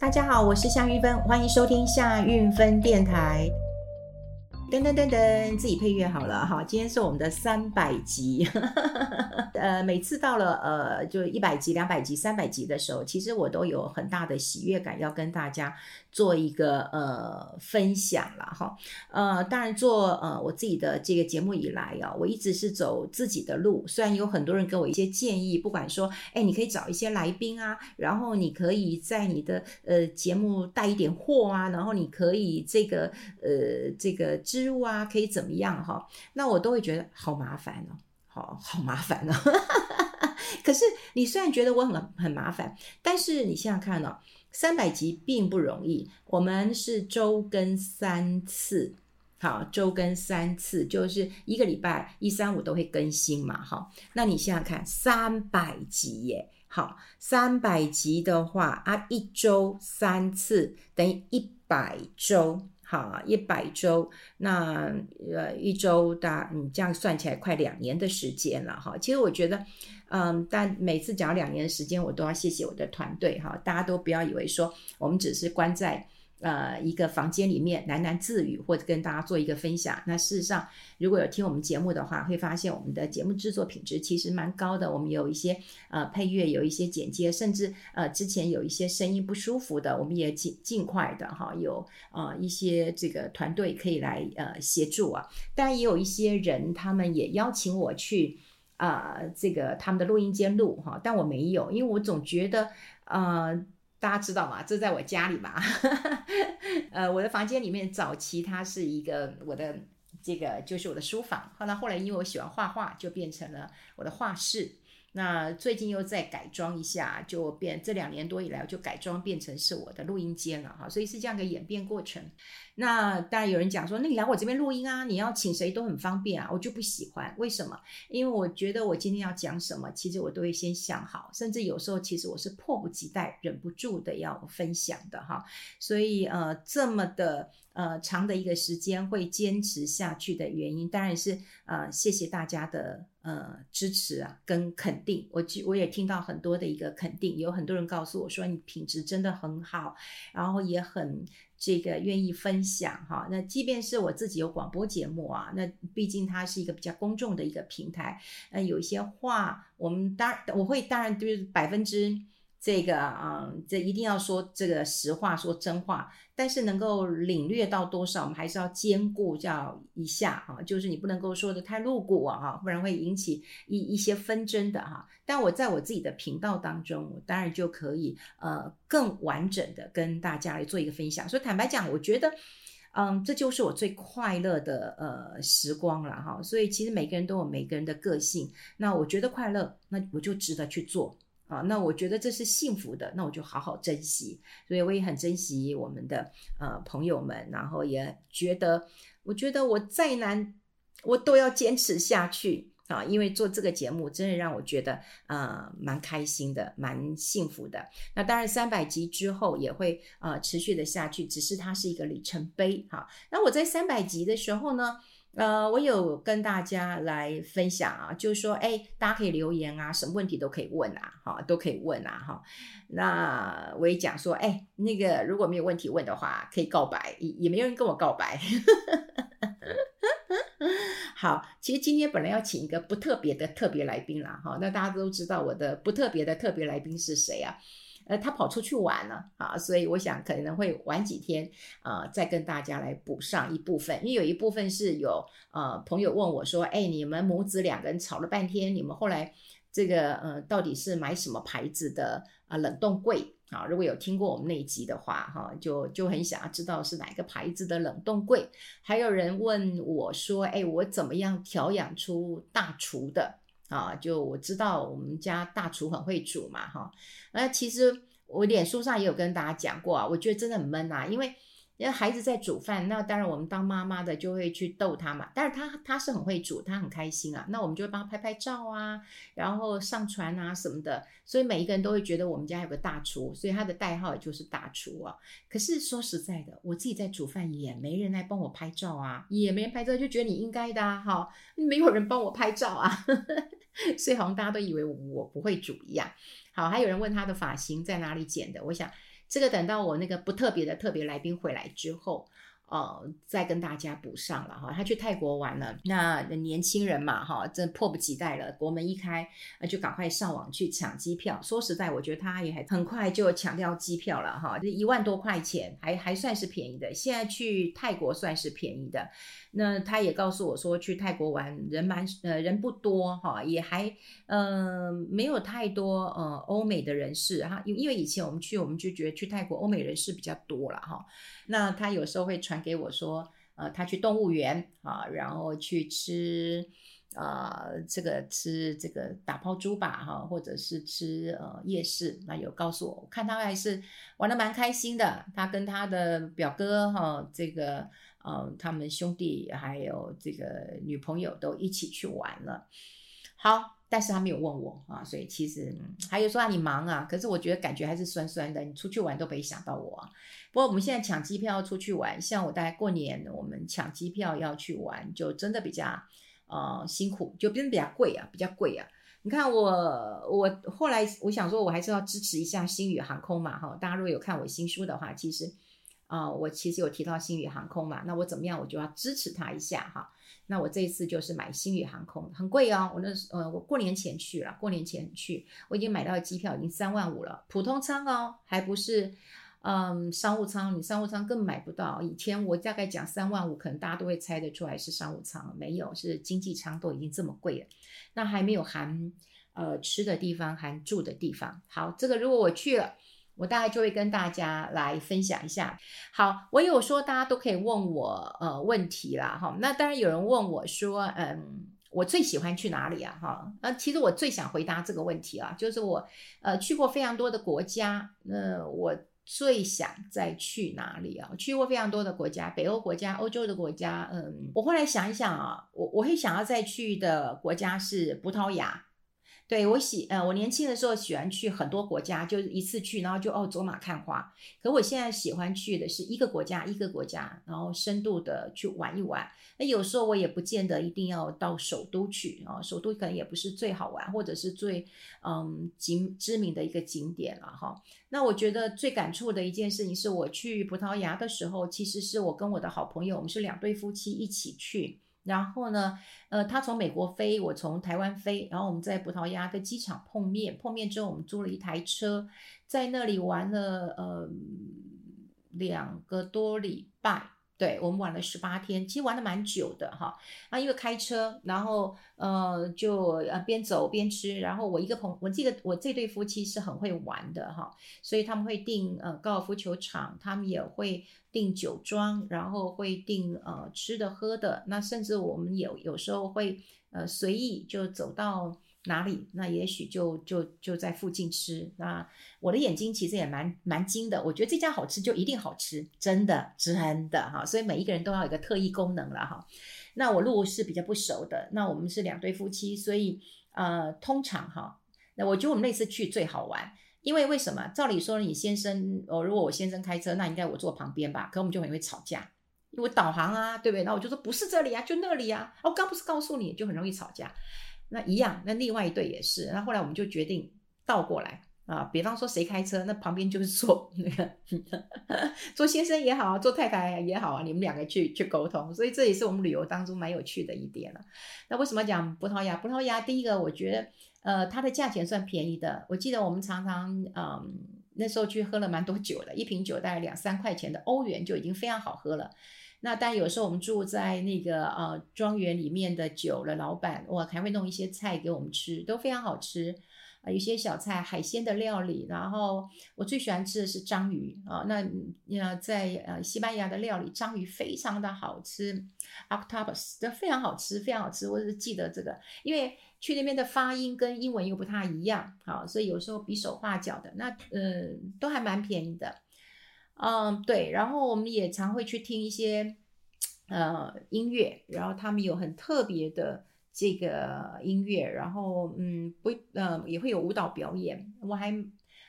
大家好，我是夏运芬，欢迎收听夏运芬电台。噔噔噔噔，自己配乐好了哈。今天是我们的三百集，呃，每次到了呃，就一百集、两百集、三百集的时候，其实我都有很大的喜悦感，要跟大家做一个呃分享了哈。呃，当然做呃我自己的这个节目以来啊，我一直是走自己的路。虽然有很多人给我一些建议，不管说，哎，你可以找一些来宾啊，然后你可以在你的呃节目带一点货啊，然后你可以这个呃这个植入啊，可以怎么样哈？那我都会觉得好麻烦哦，好麻烦哦。可是你虽然觉得我很很麻烦，但是你想想看哦，三百集并不容易。我们是周更三次，好，周更三次，就是一个礼拜一三五都会更新嘛，哈。那你想想看，三百集耶，好，三百集的话啊，一周三次等于一百周。好，一百周，那呃一周大，你这样算起来快两年的时间了哈。其实我觉得，嗯，但每次讲两年的时间，我都要谢谢我的团队哈。大家都不要以为说我们只是关在。呃，一个房间里面喃喃自语，或者跟大家做一个分享。那事实上，如果有听我们节目的话，会发现我们的节目制作品质其实蛮高的。我们有一些呃配乐，有一些剪接，甚至呃之前有一些声音不舒服的，我们也尽尽快的哈，有呃一些这个团队可以来呃协助啊。当然也有一些人，他们也邀请我去啊、这个他们的录音间录哈，但我没有，因为我总觉得呃。大家知道吗？这在我家里嘛，呃，我的房间里面早期它是一个我的这个就是我的书房，后来后来因为我喜欢画画，就变成了我的画室。那最近又再改装一下，就变这两年多以来就改装变成是我的录音间了哈，所以是这样一个演变过程。那当然有人讲说，那你来我这边录音啊，你要请谁都很方便啊，我就不喜欢。为什么？因为我觉得我今天要讲什么，其实我都会先想好，甚至有时候其实我是迫不及待、忍不住的要分享的哈。所以呃，这么的。呃，长的一个时间会坚持下去的原因，当然是呃，谢谢大家的呃支持啊，跟肯定。我我也听到很多的一个肯定，有很多人告诉我说你品质真的很好，然后也很这个愿意分享哈。那即便是我自己有广播节目啊，那毕竟它是一个比较公众的一个平台，那，有一些话我们当然我会当然就是百分之。这个啊、这一定要说这个实话，说真话。但是能够领略到多少，我们还是要兼顾叫一下哈，就是你不能够说的太露骨啊哈，不然会引起一一些纷争的哈。但我在我自己的频道当中，我当然就可以呃更完整的跟大家来做一个分享。所以坦白讲，我觉得嗯，这就是我最快乐的呃时光了哈。所以其实每个人都有每个人的个性，那我觉得快乐，那我就值得去做。啊，那我觉得这是幸福的，那我就好好珍惜。所以我也很珍惜我们的呃朋友们，然后也觉得，我觉得我再难，我都要坚持下去啊，因为做这个节目真的让我觉得呃蛮开心的，蛮幸福的。那当然三百集之后也会呃持续的下去，只是它是一个里程碑哈。那我在三百集的时候呢，呃，我有跟大家来分享啊，就是说，哎，大家可以留言啊，什么问题都可以问啊，哈，都可以问啊，哈。那我也讲说，哎，那个如果没有问题问的话，可以告白，也也没有人跟我告白。好，其实今天本来要请一个不特别的特别来宾啦，哈，那大家都知道我的不特别的特别来宾是谁啊？呃，他跑出去玩了啊，所以我想可能会晚几天啊，呃，再跟大家来补上一部分，因为有一部分是有呃朋友问我说，哎，你们母子两个人吵了半天，你们后来这个呃到底是买什么牌子的啊冷冻柜啊？如果有听过我们那一集的话，哈，就就很想要知道是哪个牌子的冷冻柜。还有人问我说，哎，我怎么样调养出大厨的？啊，就我知道我们家大厨很会煮嘛，哈，那其实我脸书上也有跟大家讲过啊，我觉得真的很闷啊，因为。因为孩子在煮饭，那当然我们当妈妈的就会去逗他嘛。但是他他是很会煮，他很开心啊。那我们就会帮他拍拍照啊，然后上传啊什么的。所以每一个人都会觉得我们家有个大厨，所以他的代号也就是大厨啊。可是说实在的，我自己在煮饭也没人来帮我拍照啊，也没人拍照，就觉得你应该的啊，哈，没有人帮我拍照啊，所以好像大家都以为我不会煮一样。好，还有人问他的发型在哪里剪的，我想。这个等到我那个不特别的特别来宾回来之后。哦，再跟大家补上了哈，他去泰国玩了，那年轻人嘛哈，真迫不及待了。国门一开，就赶快上网去抢机票。说实在，我觉得他也还很快就抢掉机票了哈，这一万多块钱还还算是便宜的。现在去泰国算是便宜的。那他也告诉我说，去泰国玩人蛮呃人不多哈，也还嗯、呃、没有太多呃欧美的人士哈，因因为以前我们去我们就觉得去泰国欧美人士比较多了哈。那他有时候会传给我说，呃，他去动物园啊，然后去吃啊、呃，这个吃这个打抛猪吧哈，或者是吃呃夜市。那有告诉我，我看他还是玩的蛮开心的。他跟他的表哥哈，这个呃，他们兄弟还有这个女朋友都一起去玩了。好。但是他没有问我啊，所以其实还有说啊，你忙啊，可是我觉得感觉还是酸酸的。你出去玩都没想到我啊。不过我们现在抢机票出去玩，像我大概过年我们抢机票要去玩，就真的比较呃辛苦，就变得比较贵啊，比较贵啊。你看我我后来我想说，我还是要支持一下星宇航空嘛哈。大家如果有看我新书的话，其实啊、我其实有提到星宇航空嘛，那我怎么样我就要支持他一下哈。那我这一次就是买星宇航空，很贵哦。我那呃，我过年前去了，过年前去，我已经买到机票已经三万五了，普通舱哦，还不是嗯商务舱，你商务舱更买不到。以前我大概讲三万五，可能大家都会猜得出来是商务舱，没有，是经济舱都已经这么贵了，那还没有含呃吃的地方，含住的地方。好，这个如果我去了。我大概就会跟大家来分享一下。好，我有说大家都可以问我呃问题啦哈。那当然有人问我说，嗯，我最喜欢去哪里啊哈？那其实我最想回答这个问题啊，就是我呃去过非常多的国家，那我最想再去哪里啊？去过非常多的国家，北欧国家、欧洲的国家，嗯，我后来想一想啊，我我会想要再去的国家是葡萄牙。对，我喜呃，我年轻的时候喜欢去很多国家，就是一次去，然后就哦走马看花。可我现在喜欢去的是一个国家一个国家，然后深度的去玩一玩。那有时候我也不见得一定要到首都去啊，首都可能也不是最好玩或者是最嗯景知名的一个景点了哈。那我觉得最感触的一件事情是我去葡萄牙的时候，其实是我跟我的好朋友，我们是两对夫妻一起去。然后呢，呃，他从美国飞，我从台湾飞，然后我们在葡萄牙跟机场碰面。碰面之后，我们租了一台车，在那里玩了呃两个多礼拜。对，我们玩了十八天，其实玩的蛮久的哈。那，因为开车，然后呃就呃边走边吃，然后我一个朋，我记得我这对夫妻是很会玩的哈，所以他们会订呃高尔夫球场，他们也会订酒庄，然后会订呃吃的喝的，那甚至我们有有时候会呃随意就走到。哪里？那也许就就就在附近吃。那我的眼睛其实也蛮蛮精的，我觉得这家好吃就一定好吃，真的真的哈。所以每一个人都要有一个特异功能了哈。那我路是比较不熟的，那我们是两对夫妻，所以呃，通常哈，那我觉得我们那次去最好玩，因为为什么？照理说你先生哦，如果我先生开车，那应该我坐旁边吧？可我们就很容易吵架，因为导航啊，对不对？那我就说不是这里啊，就那里啊。我刚不是告诉你就很容易吵架。那一样，那另外一对也是。那后来我们就决定倒过来啊，比方说谁开车，那旁边就是坐那个坐先生也好，坐太太也好啊，你们两个去去沟通。所以这也是我们旅游当中蛮有趣的一点了。那为什么讲葡萄牙？葡萄牙第一个，我觉得呃它的价钱算便宜的。我记得我们常常嗯那时候去喝了蛮多酒的，一瓶酒大概两三块钱的欧元就已经非常好喝了。那但有时候我们住在那个呃庄园里面的酒的老板，哇，还会弄一些菜给我们吃，都非常好吃啊、有些小菜、海鲜的料理，然后我最喜欢吃的是章鱼啊、呃。那呃在呃西班牙的料理，章鱼非常的好吃，octopus 都非常好吃，非常好吃。我只记得这个，因为去那边的发音跟英文又不太一样，好，所以有时候比手画脚的。那呃都还蛮便宜的。嗯，对，然后我们也常会去听一些呃音乐，然后他们有很特别的这个音乐，然后嗯不呃也会有舞蹈表演，我还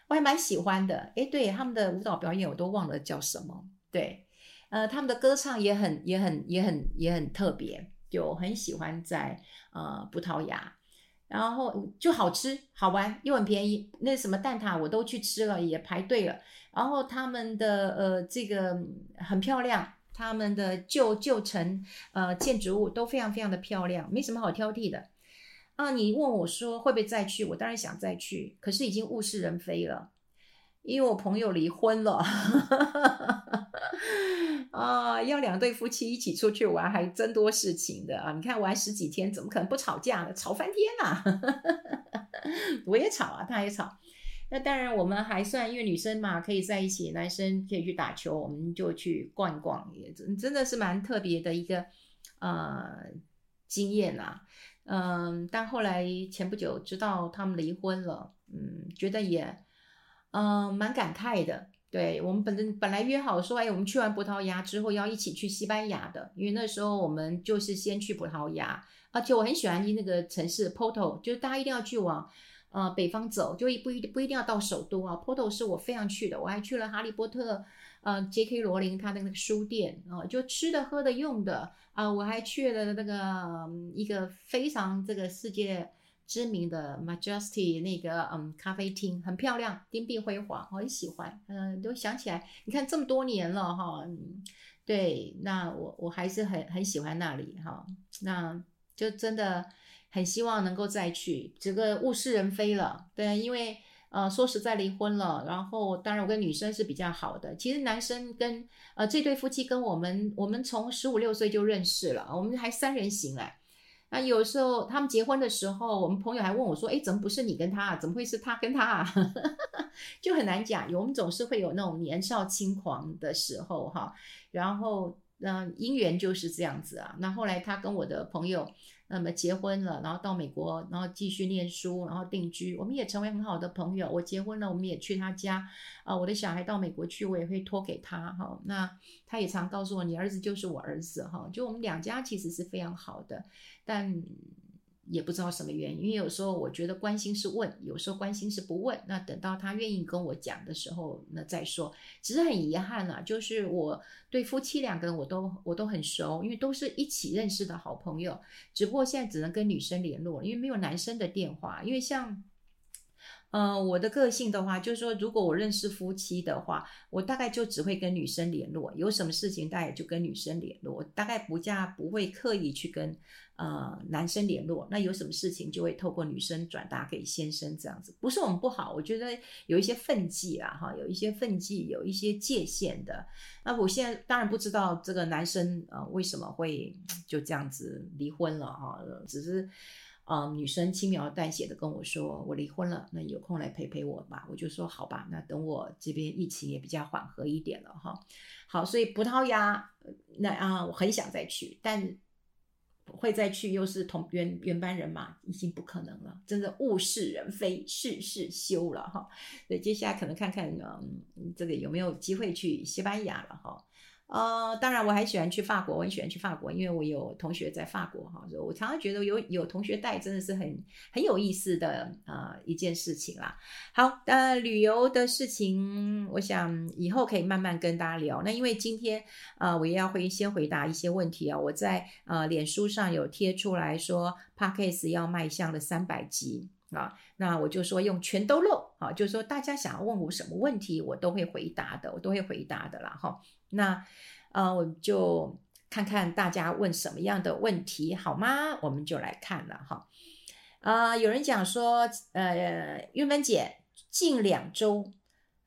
我还蛮喜欢的。诶，对，他们的舞蹈表演我都忘了叫什么，对，呃他们的歌唱也很也很也很也很特别，就很喜欢在呃葡萄牙。然后就好吃好玩又很便宜，那什么蛋挞我都去吃了，也排队了。然后他们的呃这个很漂亮，他们的旧旧城呃建筑物都非常非常的漂亮，没什么好挑剔的。啊，你问我说会不会再去？我当然想再去，可是已经物是人非了，因为我朋友离婚了。啊，要两对夫妻一起出去玩，还真多事情的啊！你看玩十几天，怎么可能不吵架呢？吵翻天呐！我也吵啊，他也吵。那当然，我们还算因为女生嘛，可以在一起，男生可以去打球，我们就去逛一逛，也真真的是蛮特别的一个呃经验啊。嗯，但后来前不久知道他们离婚了，嗯，觉得也嗯蛮感慨的。对，我们本身本来约好说，哎，我们去完葡萄牙之后要一起去西班牙的，因为那时候我们就是先去葡萄牙，而且我很喜欢那个城市 Porto，就是大家一定要去往呃北方走，就一不一不一定要到首都啊。Poto 是我非常去的，我还去了哈利波特，呃，J.K. 罗琳他的那个书店啊，就吃的喝的用的啊，我还去了那个一个非常这个世界。知名的 Majesty 那个嗯咖啡厅很漂亮，金碧辉煌，我很喜欢。嗯，都想起来，你看这么多年了哈，对，那我我还是很很喜欢那里哈，那就真的很希望能够再去。这个物是人非了，对，因为呃说实在离婚了，然后当然我跟女生是比较好的，其实男生跟呃这对夫妻跟我们我们从十五六岁就认识了，我们还三人行哎。那有时候他们结婚的时候，我们朋友还问我说：“哎，怎么不是你跟他？啊怎么会是他跟他啊？” 就很难讲，我们总是会有那种年少轻狂的时候哈。然后，嗯，姻缘就是这样子啊。那后来他跟我的朋友。那么结婚了，然后到美国，然后继续念书，然后定居，我们也成为很好的朋友。我结婚了，我们也去他家，啊，我的小孩到美国去，我也会托给他，哈。那他也常告诉我，你儿子就是我儿子，哈。就我们两家其实是非常好的，但。也不知道什么原因，因为有时候我觉得关心是问，有时候关心是不问。那等到他愿意跟我讲的时候，那再说。只是很遗憾啊，就是我对夫妻两个人我都我都很熟，因为都是一起认识的好朋友。只不过现在只能跟女生联络，因为没有男生的电话。因为像。呃，我的个性的话，就是说，如果我认识夫妻的话，我大概就只会跟女生联络，有什么事情大概就跟女生联络，我大概不加不会刻意去跟呃男生联络。那有什么事情就会透过女生转达给先生这样子，不是我们不好，我觉得有一些分际啊，哈，有一些分际，有一些界限的。那我现在当然不知道这个男生呃为什么会就这样子离婚了哈，只是。啊、嗯，女生轻描淡写的跟我说，我离婚了，那有空来陪陪我吧。我就说好吧，那等我这边疫情也比较缓和一点了哈。好，所以葡萄牙那啊，我很想再去，但会再去又是同原原班人马，已经不可能了。真的物是人非，事事休了哈。所以接下来可能看看嗯，这个有没有机会去西班牙了哈。呃，当然我还喜欢去法国，我很喜欢去法国，因为我有同学在法国哈，我常常觉得有有同学带真的是很很有意思的呃一件事情啦。好，呃，旅游的事情，我想以后可以慢慢跟大家聊。那因为今天呃，我也要会先回答一些问题啊，我在呃脸书上有贴出来说，Podcast 要迈向了三百集啊，那我就说用全都漏啊，就是说大家想要问我什么问题，我都会回答的，我都会回答的啦哈。那，呃，我就看看大家问什么样的问题，好吗？我们就来看了哈。啊、有人讲说，呃，玉芬姐，近两周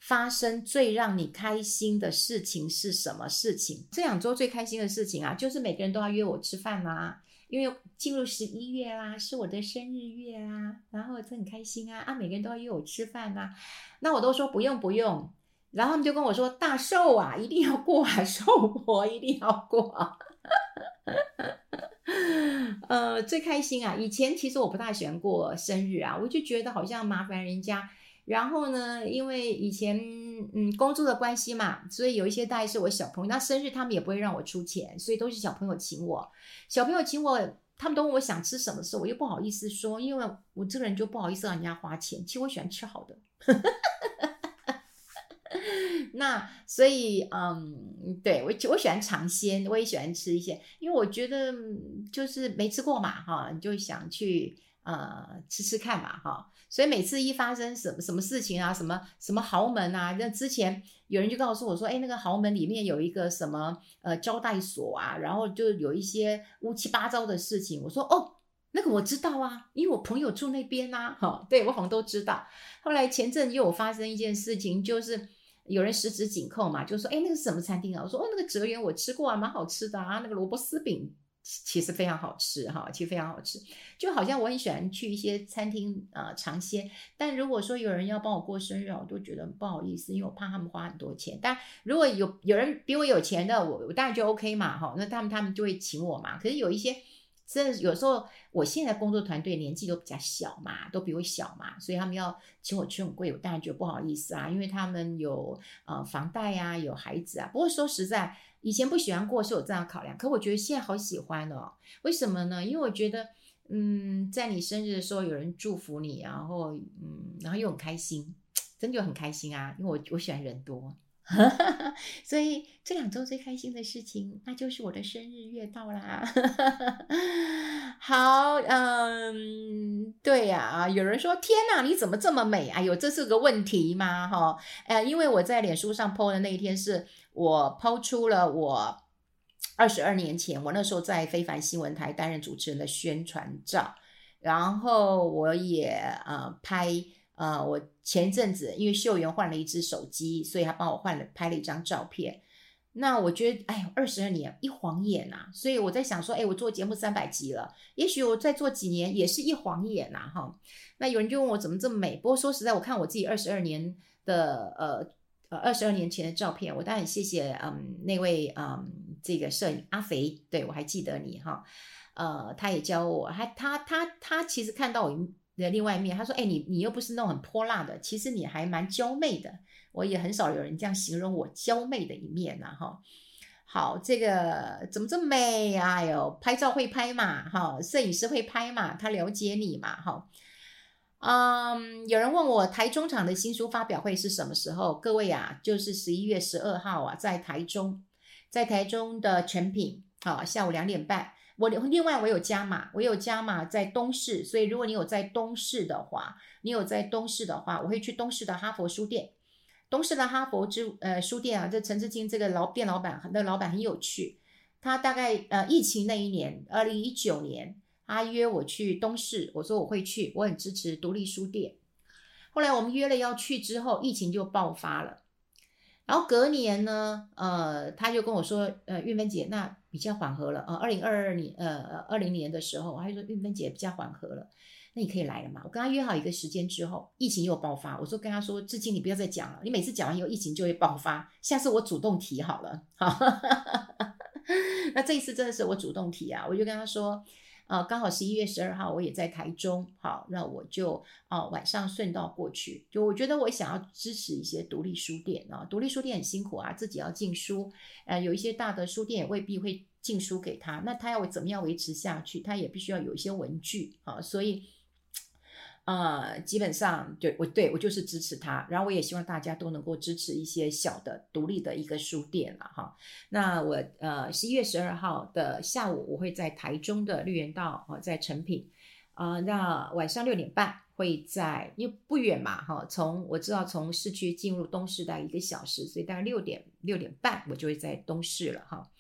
发生最让你开心的事情是什么事情？这两周最开心的事情啊，就是每个人都要约我吃饭啦，因为进入十一月啦，是我的生日月啊，然后就很开心啊，啊，每个人都要约我吃饭呐，那我都说不用不用。然后他们就跟我说：“大寿啊，一定要过啊，寿婆一定要过啊。”呃，最开心啊！以前其实我不大喜欢过生日啊，我就觉得好像麻烦人家。然后呢，因为以前嗯工作的关系嘛，所以有一些大概是我小朋友，那生日他们也不会让我出钱，所以都是小朋友请我。小朋友请我，他们都问我想吃什么时候，我又不好意思说，因为我这个人就不好意思让人家花钱。其实我喜欢吃好的。那所以，嗯，对我我喜欢尝鲜，我也喜欢吃一些，因为我觉得就是没吃过嘛，哈，你就想去呃吃吃看嘛哈。所以每次一发生什么什么事情啊，什么什么豪门啊，那之前有人就告诉我说，哎，那个豪门里面有一个什么呃招待所啊，然后就有一些乌七八糟的事情。我说哦，那个我知道啊，因为我朋友住那边呐、啊，哈，对我好像都知道。后来前阵又有发生一件事情，就是。有人十指紧扣嘛，就说：“哎，那个是什么餐厅啊？”我说：“哦，那个哲园我吃过啊，蛮好吃的啊。那个萝卜丝饼其实非常好吃哈，其实非常好吃。就好像我很喜欢去一些餐厅啊尝鲜，但如果说有人要帮我过生日，我都觉得不好意思，因为我怕他们花很多钱。但如果有有人比我有钱的，我我当然就 OK 嘛，哈，那他们他们就会请我嘛。可是有一些。”这有时候，我现在工作团队年纪都比较小嘛，都比我小嘛，所以他们要请我吃很贵，我当然觉得不好意思啊，因为他们有呃房贷啊，有孩子啊。不过说实在，以前不喜欢过是有这样考量，可我觉得现在好喜欢哦。为什么呢？因为我觉得，嗯，在你生日的时候有人祝福你，然后嗯，然后又很开心，真的就很开心啊，因为我我喜欢人多。所以这两周最开心的事情，那就是我的生日月到啦。好，嗯，对呀，啊，有人说天哪，你怎么这么美？哎呦，这是个问题吗？哈，呃，因为我在脸书上 po 的那一天是我 po 出了我二十二年前，我那时候在非凡新闻台担任主持人的宣传照，然后我也呃拍。呃，我前阵子因为秀媛换了一只手机，所以他帮我换了拍了一张照片。那我觉得，哎呦，二十二年一晃眼呐，所以我在想说，哎，我做节目三百集了，也许我再做几年也是一晃眼呐，哈。那有人就问我怎么这么美？不过说实在，我看我自己二十二年的呃呃二十二年前的照片，我当然谢谢嗯那位嗯这个摄影阿肥，对，我还记得你哈，呃，他也教我，还他他他，他其实看到我。的另外一面，他说：“哎，你你又不是那种很泼辣的，其实你还蛮娇媚的。我也很少有人这样形容我娇媚的一面呐，哈。好，这个怎么这么美？哎呦，拍照会拍嘛，哈，摄影师会拍嘛，他了解你嘛，哈。嗯，有人问我台中场的新书发表会是什么时候？各位啊，就是十一月十二号啊，在台中，在台中的诚品，啊，下午两点半。”我另外我有加码，我有加码在东市，所以如果你有在东市的话，你有在东市的话，我会去东市的哈佛书店。东市的哈佛之呃书店啊，这陈志清这个老店老板，那个老板很有趣。他大概呃疫情那一年，二零一九年，他约我去东市，我说我会去，我很支持独立书店。后来我们约了要去之后，疫情就爆发了。然后隔年呢，呃，他就跟我说，呃，玉芬姐，那比较缓和了，啊，二零二二年，呃，二零年的时候，他就说韵芬姐比较缓和了，那你可以来了嘛？我跟他约好一个时间之后，疫情又爆发，我说跟他说，至今你不要再讲了，你每次讲完以后，疫情就会爆发，下次我主动提好了，好，那这一次真的是我主动提啊，我就跟他说。啊、刚好十一月十二号我也在台中，好，那我就啊、晚上顺道过去。就我觉得我想要支持一些独立书店啊，独立书店很辛苦啊，自己要进书，呃，有一些大的书店也未必会进书给他，那他要怎么样维持下去？他也必须要有一些文具啊，所以。呃，基本上对我对我就是支持他，然后我也希望大家都能够支持一些小的独立的一个书店了哈。那我呃十一月十二号的下午，我会在台中的绿园道啊，在诚品啊、那晚上六点半会在，因为不远嘛哈，从我知道从市区进入东市大概一个小时，所以大概六点六点半我就会在东市了哈。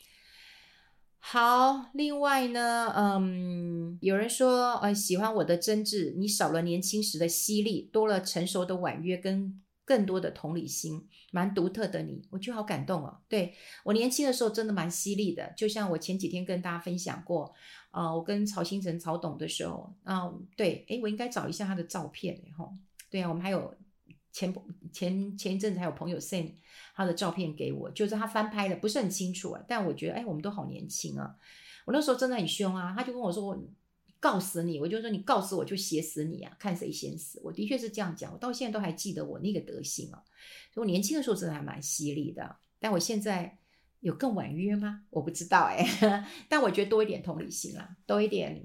好，另外呢，嗯，有人说，呃，喜欢我的真挚，你少了年轻时的犀利，多了成熟的婉约跟更多的同理心，蛮独特的你，我觉得好感动哦。对，我年轻的时候真的蛮犀利的，就像我前几天跟大家分享过，啊、呃，我跟曹星辰、曹董的时候，啊、对，诶，我应该找一下他的照片，然后，对啊，我们还有。前前前一阵子还有朋友 send 他的照片给我，就是他翻拍的，不是很清楚啊。但我觉得，哎，我们都好年轻啊。我那时候真的很凶啊，他就跟我说：“我告死你！”我就说：“你告死我就写死你啊，看谁先死。”我的确是这样讲，我到现在都还记得我那个德行啊。所以我年轻的时候真的还蛮犀利的，但我现在有更婉约吗？我不知道哎、但我觉得多一点同理心啦，多一点。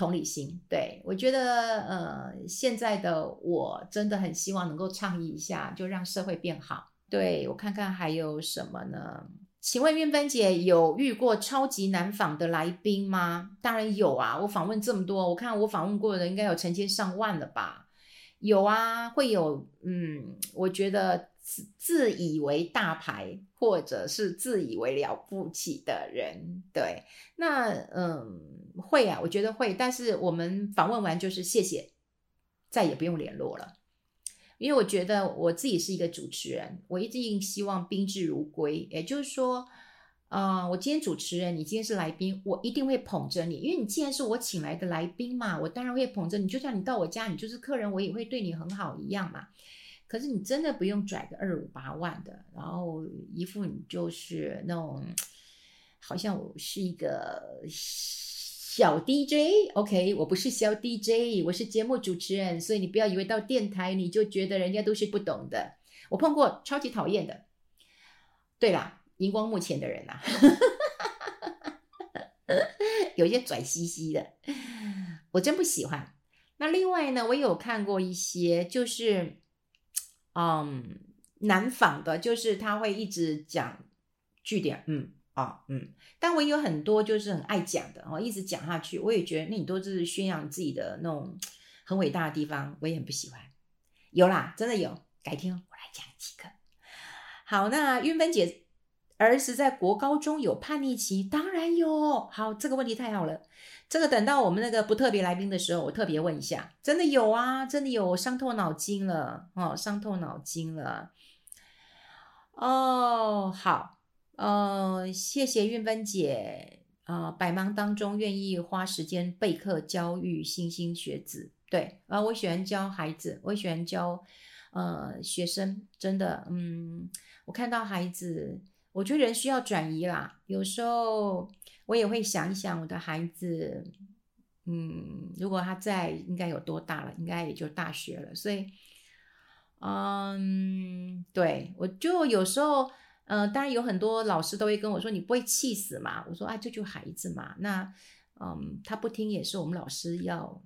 同理心，对，我觉得，呃，现在的我真的很希望能够倡议一下，就让社会变好。对，我看看还有什么呢？请问韵芬姐有遇过超级难访的来宾吗？当然有啊，我访问这么多，我看我访问过的人应该有成千上万了吧？有啊，会有，嗯，我觉得自自以为大牌或者是自以为了不起的人，对，那嗯，会啊，我觉得会，但是我们访问完就是谢谢，再也不用联络了。因为我觉得我自己是一个主持人，我一定希望宾至如归。也就是说，啊、我今天主持人，你今天是来宾，我一定会捧着你，因为你既然是我请来的来宾嘛，我当然会捧着你。就像你到我家，你就是客人，我也会对你很好一样嘛。可是你真的不用拽个二五八万的，然后一副你就是那种，好像我是一个。小 DJ，OK，我不是小 DJ，我是节目主持人，所以你不要以为到电台你就觉得人家都是不懂的。我碰过超级讨厌的，对啦，荧光幕前的人呐、啊，有些拽兮兮的，我真不喜欢。那另外呢，我有看过一些，就是嗯难仿的，就是他会一直讲句点，嗯。啊，嗯，但我也有很多就是很爱讲的哦，一直讲下去，我也觉得那你都是宣扬自己的那种很伟大的地方，我也很不喜欢。有啦，真的有，改天我来讲几个。好，那云芬姐儿时在国高中有叛逆期，当然有。好，这个问题太好了，这个等到我们那个不特别来宾的时候，我特别问一下。真的有啊，真的有，伤透脑筋了哦，伤透脑筋了。哦，好。呃，谢谢韵芬姐，呃，百忙当中愿意花时间备课教育莘莘学子，对，啊、呃，我喜欢教孩子，我喜欢教呃学生，真的，嗯，我看到孩子，我觉得人需要转移啦，有时候我也会想一想我的孩子，嗯，如果他在，应该有多大了？应该也就大学了，所以，嗯，对，我就有时候。嗯、当然有很多老师都会跟我说：“你不会气死嘛？”我说：“啊，这就孩子嘛。那，嗯，他不听也是我们老师要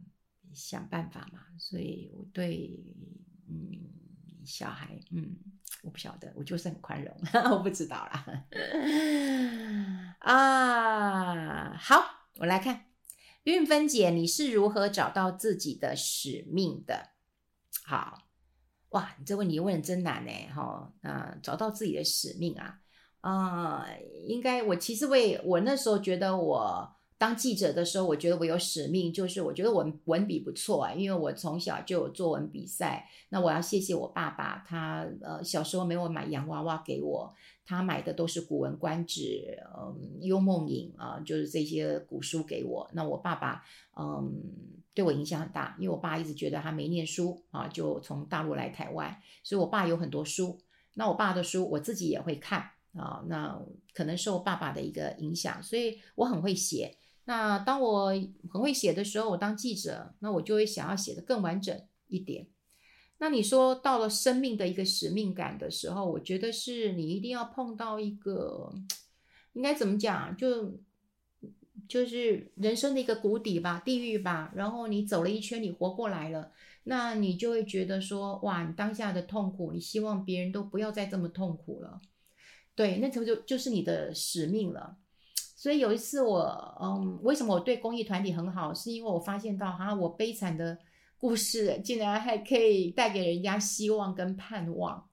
想办法嘛。所以我对，嗯，小孩，嗯，我不晓得，我就是很宽容，我不知道啦。啊，好，我来看韵芬姐，你是如何找到自己的使命的？好。哇，你这问题问的真难呢，哈，啊，找到自己的使命啊，啊、呃，应该我其实为我那时候觉得我当记者的时候，我觉得我有使命，就是我觉得我文笔不错啊，因为我从小就有作文比赛。那我要谢谢我爸爸，他呃小时候没有买洋娃娃给我，他买的都是《古文观止》嗯，《幽梦影》啊，就是这些古书给我。那我爸爸嗯。对我影响很大，因为我爸一直觉得他没念书啊，就从大陆来台湾，所以我爸有很多书。那我爸的书我自己也会看啊，那可能受爸爸的一个影响，所以我很会写。那当我很会写的时候，我当记者，那我就会想要写得更完整一点。那你说到了生命的一个使命感的时候，我觉得是你一定要碰到一个，应该怎么讲就。就是人生的一个谷底吧，地狱吧。然后你走了一圈，你活过来了，那你就会觉得说，哇，你当下的痛苦，你希望别人都不要再这么痛苦了。对，那就就就是你的使命了。所以有一次我，嗯，为什么我对公益团体很好？是因为我发现到，哈，我悲惨的故事竟然还可以带给人家希望跟盼望。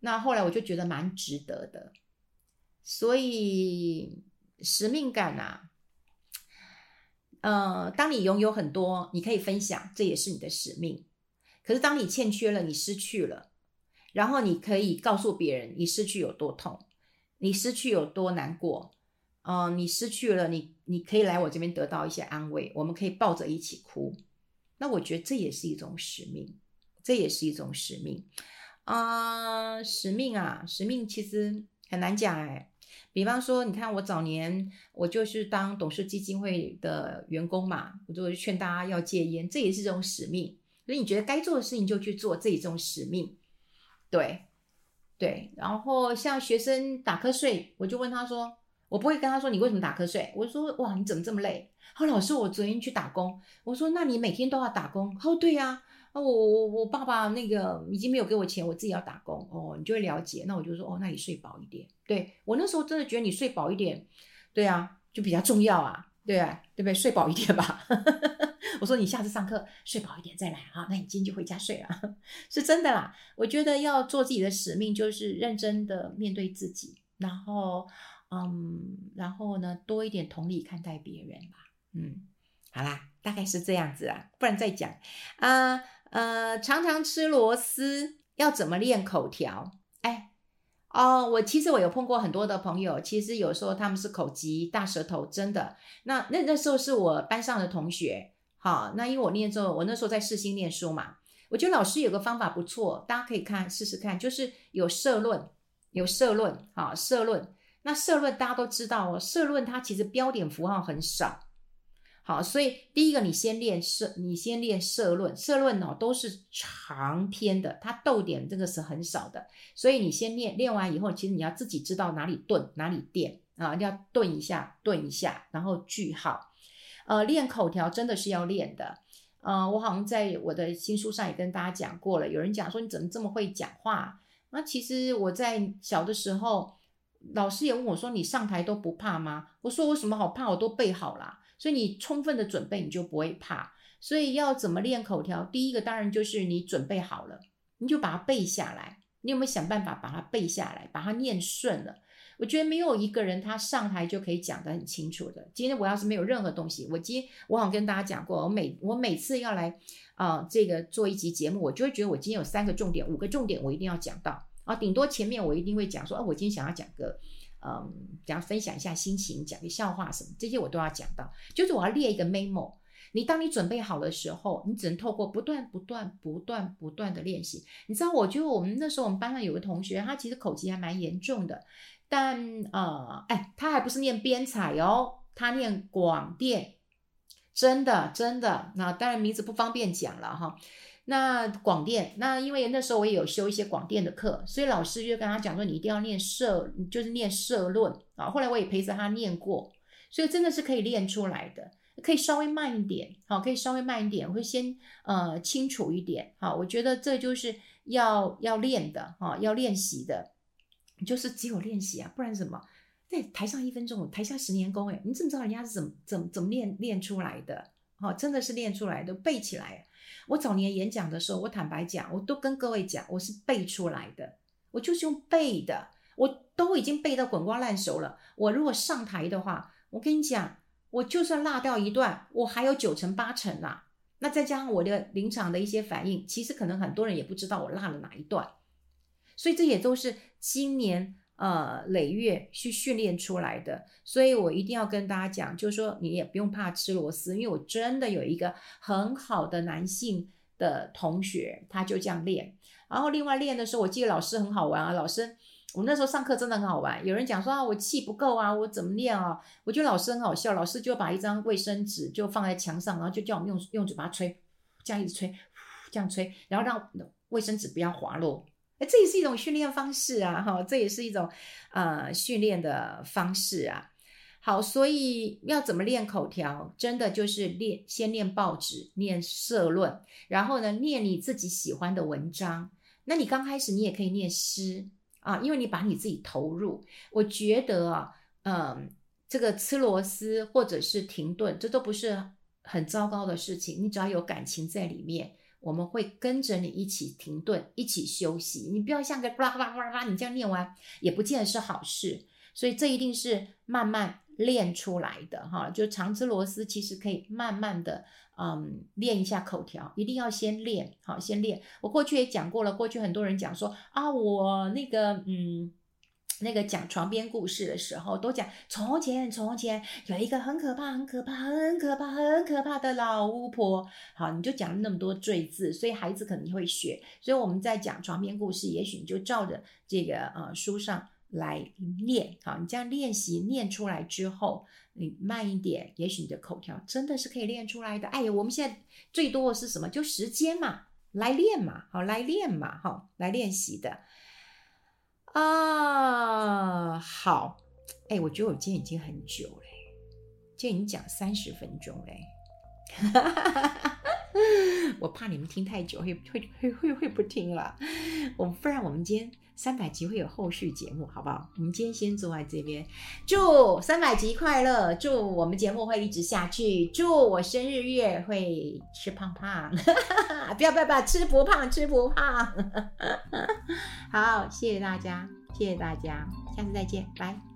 那后来我就觉得蛮值得的。所以使命感啊。呃，当你拥有很多，你可以分享，这也是你的使命。可是当你欠缺了，你失去了，然后你可以告诉别人，你失去有多痛，你失去有多难过。呃，你失去了，你你可以来我这边得到一些安慰，我们可以抱着一起哭。那我觉得这也是一种使命，这也是一种使命。啊、使命啊，使命其实很难讲哎。比方说，你看我早年我就是当董事基金会的员工嘛，我就劝大家要戒烟，这也是这种使命。所以你觉得该做的事情就去做，这一种使命。对，对。然后像学生打瞌睡，我就问他说，我不会跟他说你为什么打瞌睡，我说哇你怎么这么累？好，老师我昨天去打工，我说那你每天都要打工？哦对呀，啊我我我爸爸那个已经没有给我钱，我自己要打工哦，你就会了解。那我就说哦，那你睡饱一点。对，我那时候真的觉得你睡饱一点，对啊，就比较重要啊，对啊，对不对？睡饱一点吧。我说你下次上课睡饱一点再来啊，那你今天就回家睡了，是真的啦。我觉得要做自己的使命，就是认真的面对自己，然后嗯，然后呢，多一点同理看待别人吧。嗯，好啦，大概是这样子啊，不然再讲啊。呃，常常吃螺丝，要怎么练口条？哎，哦，我其实我有碰过很多的朋友，其实有时候他们是口疾大舌头，真的。那那那时候是我班上的同学，好，那因为我念之后，我那时候在世新念书嘛，我觉得老师有个方法不错，大家可以看试试看，就是有社论，有社论，好，社论。那社论大家都知道哦，社论它其实标点符号很少。好，所以第一个你先练社，你先练社论，社论哦都是长篇的，它逗点这个是很少的，所以你先练，练完以后，其实你要自己知道哪里顿，哪里点啊，要顿一下，顿一下，然后句号。呃，练口条真的是要练的。呃，我好像在我的新书上也跟大家讲过了，有人讲说你怎么这么会讲话？那其实我在小的时候，老师也问我说，你上台都不怕吗？我说我什么好怕，我都背好了。所以你充分的准备，你就不会怕。所以要怎么练口条？第一个当然就是你准备好了，你就把它背下来。你有没有想办法把它背下来，把它念顺了？我觉得没有一个人他上台就可以讲得很清楚的。今天我要是没有任何东西，我今天我好像跟大家讲过，我每我每次要来啊、呃、这个做一集节目，我就会觉得我今天有三个重点、五个重点，我一定要讲到啊。顶多前面我一定会讲说，啊，我今天想要讲个。嗯，讲、um, 分享一下心情，讲个笑话什么，这些我都要讲到。就是我要列一个 memo。你当你准备好的时候，你只能透过不断、不断、不断、不断的练习。你知道，我觉得我们那时候我们班上有个同学，他其实口疾还蛮严重的，但呃，哎，他还不是念编采哦，他念广电，真的真的。那当然名字不方便讲了哈。那广电，那因为那时候我也有修一些广电的课，所以老师就跟他讲说，你一定要念社，就是念社论啊。后来我也陪着他念过，所以真的是可以练出来的，可以稍微慢一点，好，可以稍微慢一点，会先呃清楚一点，好，我觉得这就是要要练的哈，要练习的，就是只有练习啊，不然什么？在台上一分钟，台下十年功，哎，你怎么知道人家是怎么怎么怎么练练出来的？好，真的是练出来的，背起来。我早年演讲的时候，我坦白讲，我都跟各位讲，我是背出来的，我就是用背的，我都已经背到滚瓜烂熟了。我如果上台的话，我跟你讲，我就算落掉一段，我还有九成八成啦。那再加上我的临场的一些反应，其实可能很多人也不知道我落了哪一段，所以这也都是今年。呃，累月去训练出来的，所以我一定要跟大家讲，就是说你也不用怕吃螺丝，因为我真的有一个很好的男性的同学，他就这样练。然后另外练的时候，我记得老师很好玩啊，老师，我那时候上课真的很好玩。有人讲说啊，我气不够啊，我怎么练啊？我觉得老师很好笑，老师就把一张卫生纸就放在墙上，然后就叫我们用用嘴巴吹，这样一直吹，这样吹，然后让卫生纸不要滑落。哎，这也是一种训练方式啊，哈，这也是一种呃训练的方式啊。好，所以要怎么练口条？真的就是练，先练报纸，念社论，然后呢，念你自己喜欢的文章。那你刚开始你也可以念诗啊，因为你把你自己投入。我觉得啊，嗯、这个吃螺丝或者是停顿，这都不是很糟糕的事情。你只要有感情在里面。我们会跟着你一起停顿，一起休息。你不要像个哇哇哇哇，你这样念完也不见得是好事。所以这一定是慢慢练出来的哈。就常吃螺丝，其实可以慢慢的嗯练一下口条，一定要先练好，先练。我过去也讲过了，过去很多人讲说啊，我那个嗯。那个讲床边故事的时候，都讲从前从前有一个很可怕、很可怕、很可怕、很可怕的老巫婆。好，你就讲了那么多赘字，所以孩子肯定会学。所以我们在讲床边故事，也许你就照着这个呃书上来念。好，你这样练习念出来之后，你慢一点，也许你的口条真的是可以练出来的。哎呀，我们现在最多的是什么？就时间嘛，来练嘛，好，来练嘛，好，来练习的。啊，好，哎，我觉得我今天已经很久嘞，今天已经讲三十分钟嘞，哈哈哈哈我怕你们听太久会会会会会不听了。我不然我们今天三百集会有后续节目，好不好？我们今天先坐在这边，祝三百集快乐，祝我们节目会一直下去，祝我生日月会吃胖胖，不要不要不要，吃不胖吃不胖。好，谢谢大家，谢谢大家，下次再见，拜。